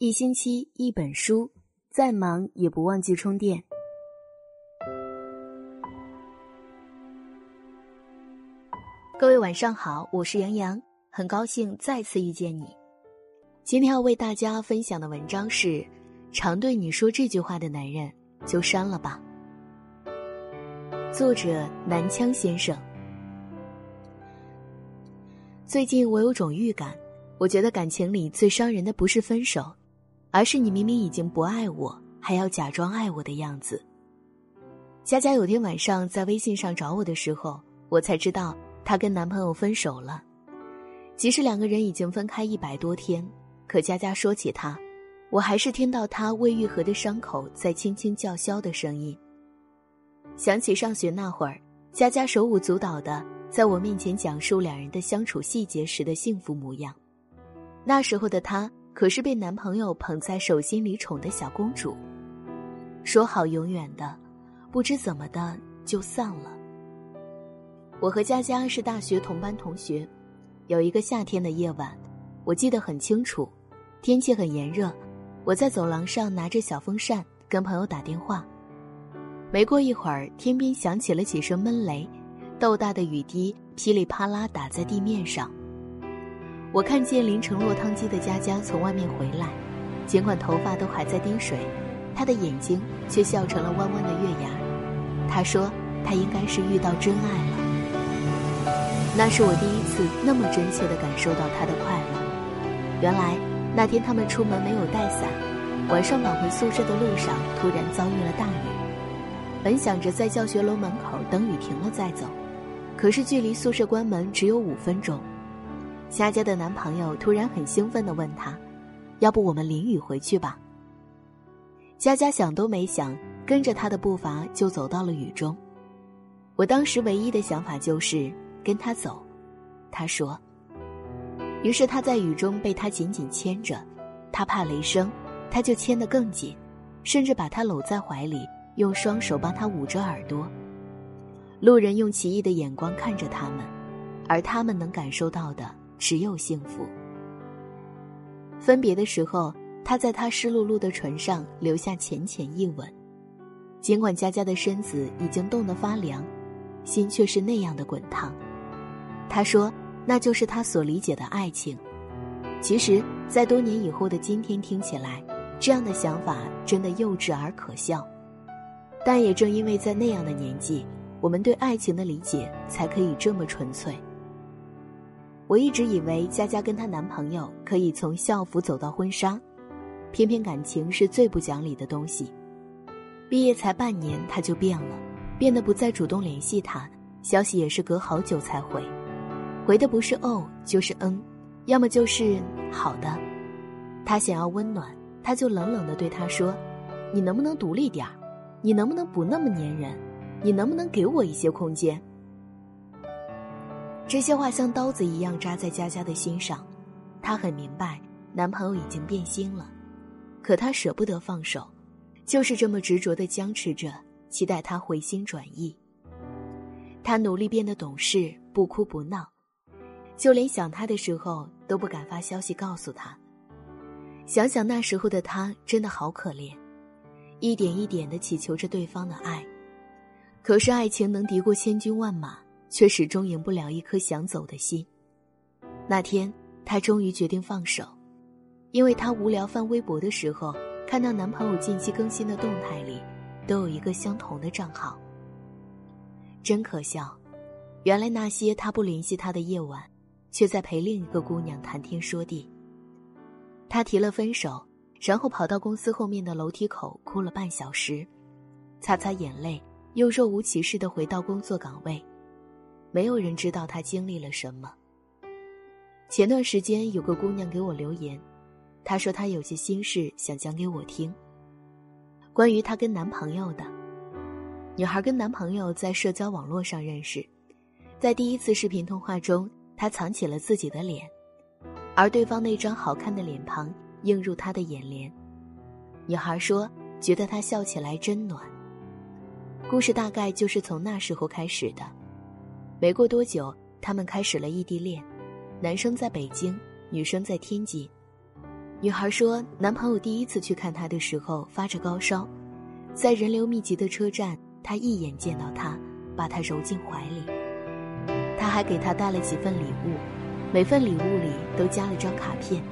一星期一本书，再忙也不忘记充电。各位晚上好，我是杨洋，很高兴再次遇见你。今天要为大家分享的文章是：常对你说这句话的男人，就删了吧。作者南枪先生。最近我有种预感，我觉得感情里最伤人的不是分手。而是你明明已经不爱我，还要假装爱我的样子。佳佳有天晚上在微信上找我的时候，我才知道她跟男朋友分手了。即使两个人已经分开一百多天，可佳佳说起他，我还是听到他未愈合的伤口在轻轻叫嚣的声音。想起上学那会儿，佳佳手舞足蹈的在我面前讲述两人的相处细节时的幸福模样。那时候的她。可是被男朋友捧在手心里宠的小公主，说好永远的，不知怎么的就散了。我和佳佳是大学同班同学，有一个夏天的夜晚，我记得很清楚，天气很炎热，我在走廊上拿着小风扇跟朋友打电话。没过一会儿，天边响起了几声闷雷，豆大的雨滴噼里啪啦打在地面上。我看见淋成落汤鸡的佳佳从外面回来，尽管头发都还在滴水，她的眼睛却笑成了弯弯的月牙。她说：“她应该是遇到真爱了。”那是我第一次那么真切地感受到她的快乐。原来那天他们出门没有带伞，晚上赶回宿舍的路上突然遭遇了大雨。本想着在教学楼门口等雨停了再走，可是距离宿舍关门只有五分钟。佳佳的男朋友突然很兴奋地问她：“要不我们淋雨回去吧？”佳佳想都没想，跟着他的步伐就走到了雨中。我当时唯一的想法就是跟他走，他说。于是他在雨中被他紧紧牵着，他怕雷声，他就牵得更紧，甚至把他搂在怀里，用双手帮他捂着耳朵。路人用奇异的眼光看着他们，而他们能感受到的。只有幸福。分别的时候，他在他湿漉漉的唇上留下浅浅一吻，尽管佳佳的身子已经冻得发凉，心却是那样的滚烫。他说：“那就是他所理解的爱情。”其实，在多年以后的今天听起来，这样的想法真的幼稚而可笑。但也正因为在那样的年纪，我们对爱情的理解才可以这么纯粹。我一直以为佳佳跟她男朋友可以从校服走到婚纱，偏偏感情是最不讲理的东西。毕业才半年，他就变了，变得不再主动联系他，消息也是隔好久才回，回的不是哦就是嗯，要么就是好的。他想要温暖，他就冷冷的对他说：“你能不能独立点儿？你能不能不那么粘人？你能不能给我一些空间？”这些话像刀子一样扎在佳佳的心上，她很明白男朋友已经变心了，可她舍不得放手，就是这么执着的僵持着，期待他回心转意。她努力变得懂事，不哭不闹，就连想他的时候都不敢发消息告诉他。想想那时候的他，真的好可怜，一点一点的祈求着对方的爱，可是爱情能敌过千军万马。却始终赢不了一颗想走的心。那天，她终于决定放手，因为她无聊翻微博的时候，看到男朋友近期更新的动态里，都有一个相同的账号。真可笑，原来那些他不联系她的夜晚，却在陪另一个姑娘谈天说地。他提了分手，然后跑到公司后面的楼梯口哭了半小时，擦擦眼泪，又若无其事的回到工作岗位。没有人知道她经历了什么。前段时间有个姑娘给我留言，她说她有些心事想讲给我听。关于她跟男朋友的，女孩跟男朋友在社交网络上认识，在第一次视频通话中，她藏起了自己的脸，而对方那张好看的脸庞映入她的眼帘。女孩说，觉得他笑起来真暖。故事大概就是从那时候开始的。没过多久，他们开始了异地恋，男生在北京，女生在天津。女孩说，男朋友第一次去看她的时候发着高烧，在人流密集的车站，她一眼见到他，把他揉进怀里。他还给她带了几份礼物，每份礼物里都加了张卡片。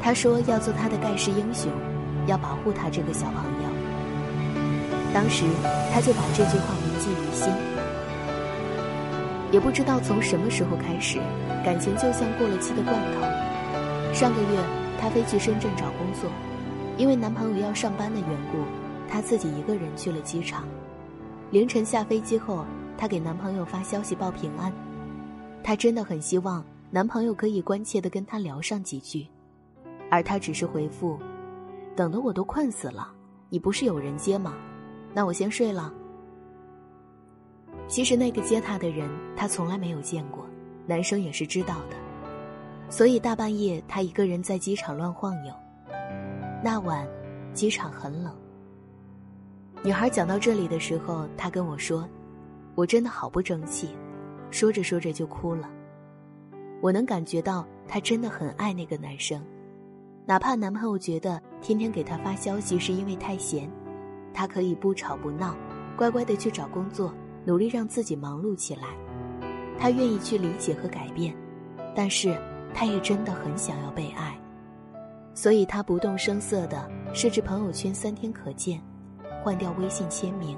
他说要做他的盖世英雄，要保护他这个小朋友。当时他就把这句话铭记于心。也不知道从什么时候开始，感情就像过了期的罐头。上个月。她飞去深圳找工作，因为男朋友要上班的缘故，她自己一个人去了机场。凌晨下飞机后，她给男朋友发消息报平安。她真的很希望男朋友可以关切的跟她聊上几句，而他只是回复：“等的我都困死了，你不是有人接吗？那我先睡了。”其实那个接她的人，她从来没有见过，男生也是知道的。所以大半夜，他一个人在机场乱晃悠。那晚，机场很冷。女孩讲到这里的时候，她跟我说：“我真的好不争气。”说着说着就哭了。我能感觉到她真的很爱那个男生，哪怕男朋友觉得天天给她发消息是因为太闲，她可以不吵不闹，乖乖的去找工作，努力让自己忙碌起来。她愿意去理解和改变，但是。他也真的很想要被爱，所以他不动声色的设置朋友圈三天可见，换掉微信签名。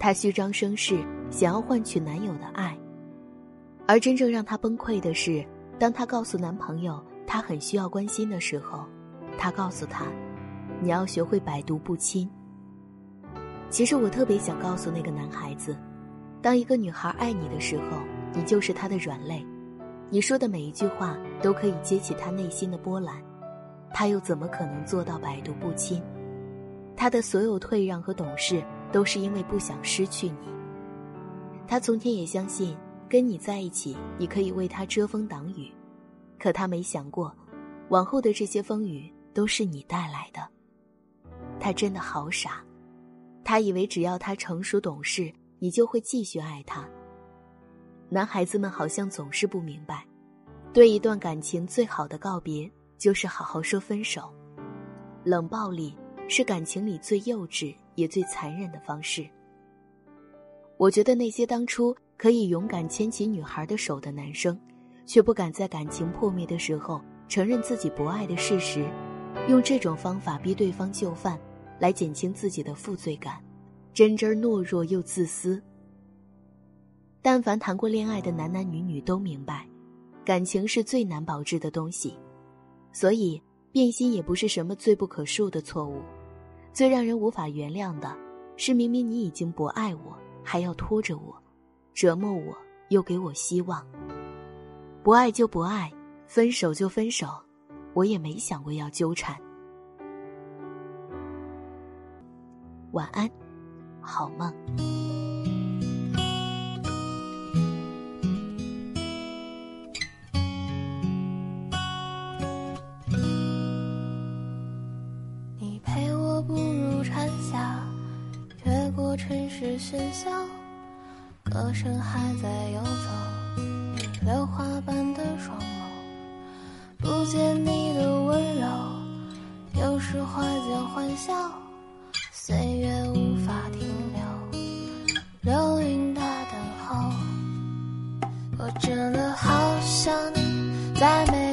他虚张声势，想要换取男友的爱。而真正让他崩溃的是，当他告诉男朋友他很需要关心的时候，他告诉他：“你要学会百毒不侵。”其实我特别想告诉那个男孩子，当一个女孩爱你的时候，你就是她的软肋。你说的每一句话都可以激起他内心的波澜，他又怎么可能做到百毒不侵？他的所有退让和懂事，都是因为不想失去你。他从前也相信跟你在一起，你可以为他遮风挡雨，可他没想过，往后的这些风雨都是你带来的。他真的好傻，他以为只要他成熟懂事，你就会继续爱他。男孩子们好像总是不明白，对一段感情最好的告别就是好好说分手。冷暴力是感情里最幼稚也最残忍的方式。我觉得那些当初可以勇敢牵起女孩的手的男生，却不敢在感情破灭的时候承认自己不爱的事实，用这种方法逼对方就范，来减轻自己的负罪感，真真懦弱又自私。但凡谈过恋爱的男男女女都明白，感情是最难保质的东西，所以变心也不是什么罪不可恕的错误。最让人无法原谅的，是明明你已经不爱我，还要拖着我，折磨我，又给我希望。不爱就不爱，分手就分手，我也没想过要纠缠。晚安，好梦。你陪我步入蝉夏，越过城市喧嚣，歌声还在游走，榴花般的双眸，不见你的温柔，有时怀旧欢笑，岁月无法停留，流云的等候，我真的好想你，在每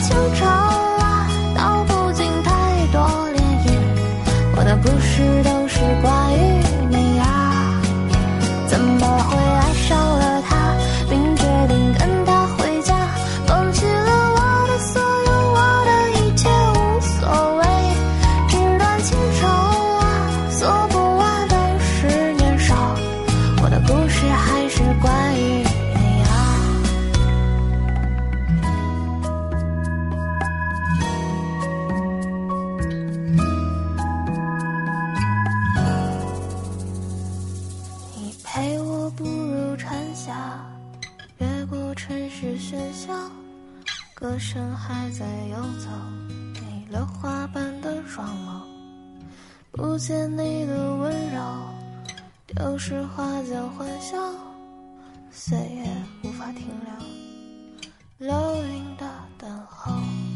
秋潮喧嚣歌声还在游走你榴花般的双眸。不见你的温柔丢失花间欢笑岁月无法停留。流云的等候。